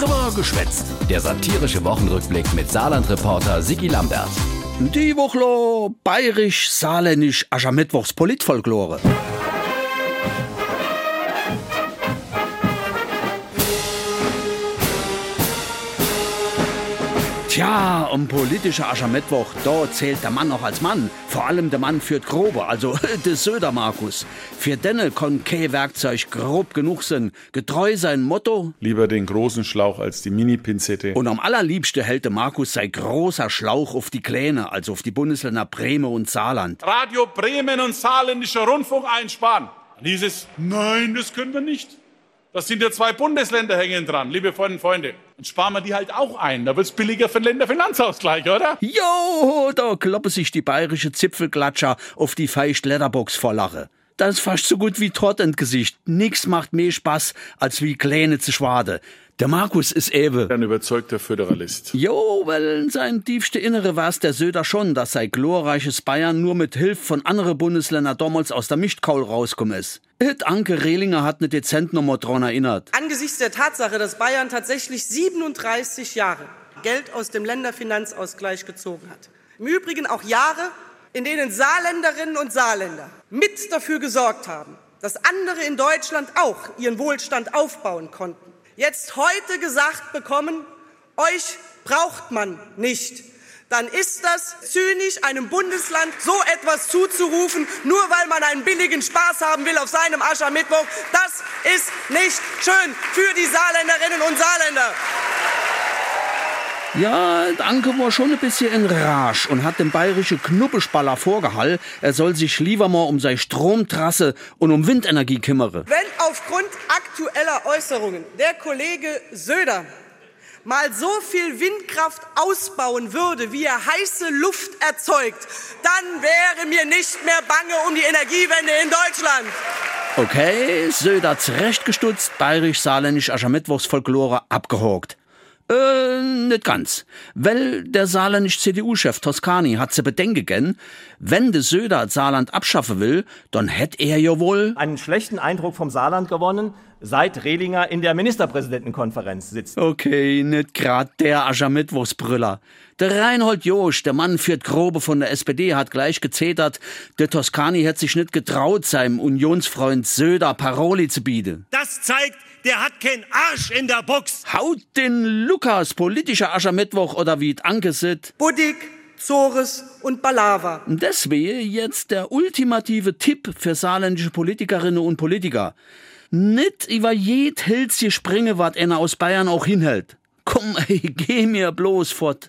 Drüber geschwätzt. Der satirische Wochenrückblick mit Saarland-Reporter Sigi Lambert. Die Woche bayerisch-saarländisch Aschermittwochs Politfolklore. Tja, um politischer Aschermittwoch, da zählt der Mann auch als Mann. Vor allem der Mann führt grobe, also der Söder Markus. Für denne kon Werkzeug grob genug sein. Getreu sein Motto. Lieber den großen Schlauch als die Mini-Pinzette. Und am allerliebsten hält der Markus sein großer Schlauch auf die Kleine, also auf die Bundesländer Bremen und Saarland. Radio Bremen und Saarländischer Rundfunk einsparen. Dieses, nein, das können wir nicht. Das sind ja zwei Bundesländer hängen dran, liebe Freunde und Freunde. Dann sparen wir die halt auch ein. Da wird's billiger für den Länderfinanzausgleich, oder? Jo, da kloppen sich die bayerische Zipfelklatscher auf die feicht Letterbox vor Lache. Das ist fast so gut wie Trott Gesicht. Nix macht mehr Spaß, als wie Kleine zu schwade. Der Markus ist eben. Ein überzeugter Föderalist. Jo, weil in seinem tiefste Innere war's der Söder schon, dass sein glorreiches Bayern nur mit Hilfe von anderen Bundesländern damals aus der Mischkaul rauskommen ist. Hit Anke Rehlinger hat ne dezent nochmal dran erinnert. Angesichts der Tatsache, dass Bayern tatsächlich 37 Jahre Geld aus dem Länderfinanzausgleich gezogen hat. Im Übrigen auch Jahre, in denen Saarländerinnen und Saarländer mit dafür gesorgt haben, dass andere in Deutschland auch ihren Wohlstand aufbauen konnten jetzt heute gesagt bekommen, euch braucht man nicht, dann ist das zynisch, einem Bundesland so etwas zuzurufen, nur weil man einen billigen Spaß haben will auf seinem Aschermittwoch. Das ist nicht schön für die Saarländerinnen und Saarländer. Ja, Danke war schon ein bisschen in Rage und hat dem bayerischen Knuppespaller vorgehalten, er soll sich lieber mal um seine Stromtrasse und um Windenergie kümmern. Wenn aufgrund aktueller Äußerungen der Kollege Söder mal so viel Windkraft ausbauen würde, wie er heiße Luft erzeugt, dann wäre mir nicht mehr bange um die Energiewende in Deutschland. Okay, Söder zurechtgestutzt, bayerisch-saarländisch Aschermittwochsfolklore abgehakt. Äh, nicht ganz. Weil der saarländische CDU-Chef Toscani hat zu bedenken, wenn de Söder Saarland abschaffen will, dann hätt er ja wohl einen schlechten Eindruck vom Saarland gewonnen, seit Rehlinger in der Ministerpräsidentenkonferenz sitzt. Okay, nicht grad der Aschermittwochsbrüller. Der Reinhold Josch, der Mann führt Grobe von der SPD, hat gleich gezetert, der Toscani hätte sich nicht getraut, seinem Unionsfreund Söder Paroli zu bieten. Das zeigt, der hat keinen Arsch in der Box. Haut den Lukas, politischer Aschermittwoch oder wie Anke sit. Buddig, Zores und Balava. Das wäre jetzt der ultimative Tipp für saarländische Politikerinnen und Politiker. Nicht über jed Hilzje springe, wat einer aus Bayern auch hinhält. Komm, ey, geh mir bloß fort.